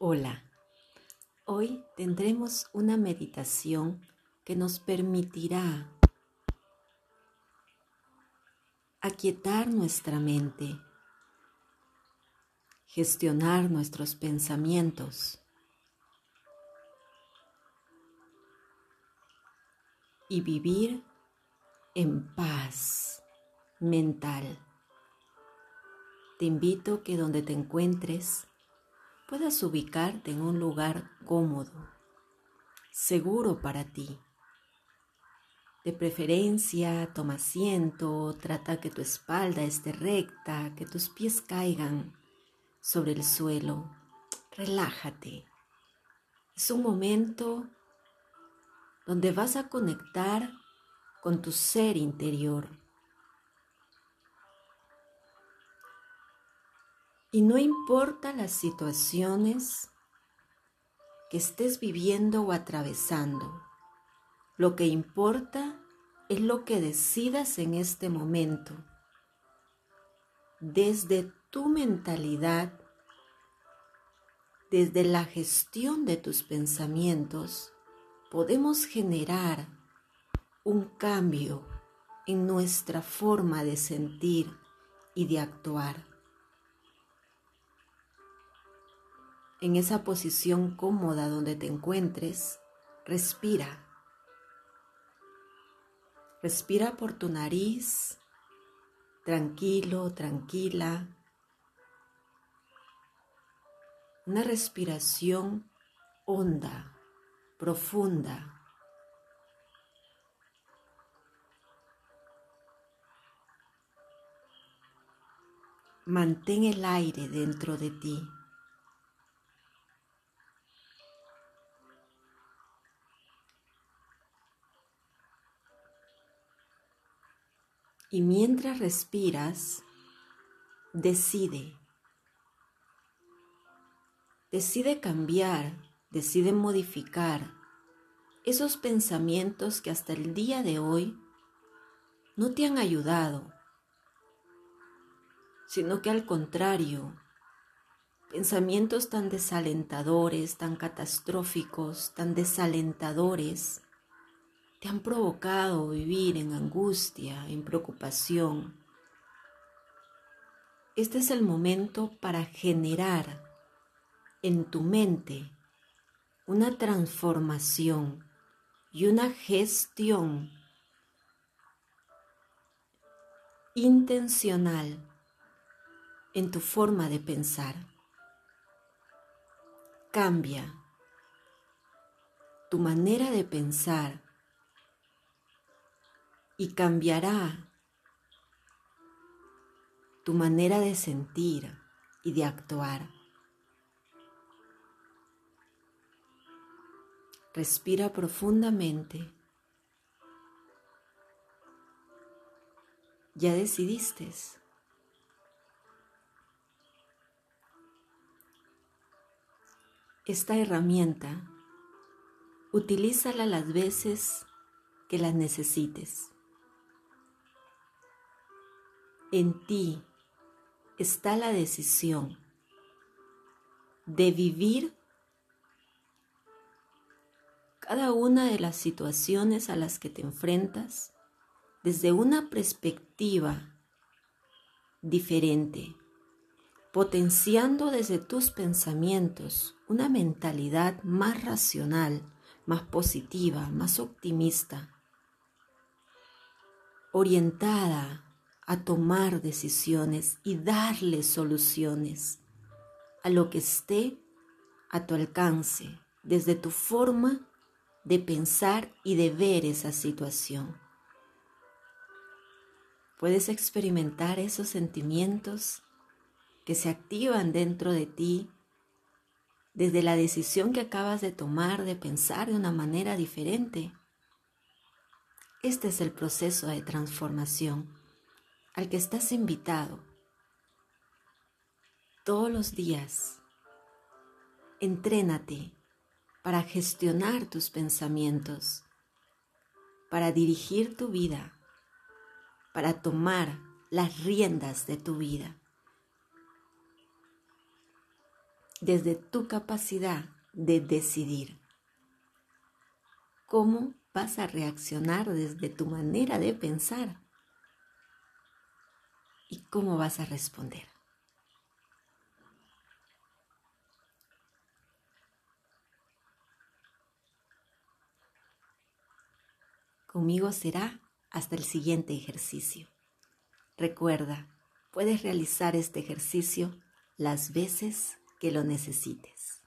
Hola, hoy tendremos una meditación que nos permitirá aquietar nuestra mente, gestionar nuestros pensamientos y vivir en paz mental. Te invito que donde te encuentres puedas ubicarte en un lugar cómodo, seguro para ti. De preferencia, toma asiento, trata que tu espalda esté recta, que tus pies caigan sobre el suelo. Relájate. Es un momento donde vas a conectar con tu ser interior Y no importa las situaciones que estés viviendo o atravesando, lo que importa es lo que decidas en este momento. Desde tu mentalidad, desde la gestión de tus pensamientos, podemos generar un cambio en nuestra forma de sentir y de actuar. En esa posición cómoda donde te encuentres, respira. Respira por tu nariz, tranquilo, tranquila. Una respiración honda, profunda. Mantén el aire dentro de ti. Y mientras respiras, decide. Decide cambiar, decide modificar esos pensamientos que hasta el día de hoy no te han ayudado, sino que al contrario, pensamientos tan desalentadores, tan catastróficos, tan desalentadores, te han provocado vivir en angustia, en preocupación. Este es el momento para generar en tu mente una transformación y una gestión intencional en tu forma de pensar. Cambia tu manera de pensar y cambiará tu manera de sentir y de actuar. Respira profundamente. Ya decidiste. Esta herramienta, utilízala las veces que la necesites. En ti está la decisión de vivir cada una de las situaciones a las que te enfrentas desde una perspectiva diferente, potenciando desde tus pensamientos una mentalidad más racional, más positiva, más optimista, orientada a tomar decisiones y darle soluciones a lo que esté a tu alcance, desde tu forma de pensar y de ver esa situación. Puedes experimentar esos sentimientos que se activan dentro de ti desde la decisión que acabas de tomar de pensar de una manera diferente. Este es el proceso de transformación al que estás invitado todos los días. Entrénate para gestionar tus pensamientos, para dirigir tu vida, para tomar las riendas de tu vida. desde tu capacidad de decidir. ¿Cómo vas a reaccionar desde tu manera de pensar? ¿Y cómo vas a responder? Conmigo será hasta el siguiente ejercicio. Recuerda, puedes realizar este ejercicio las veces que lo necesites.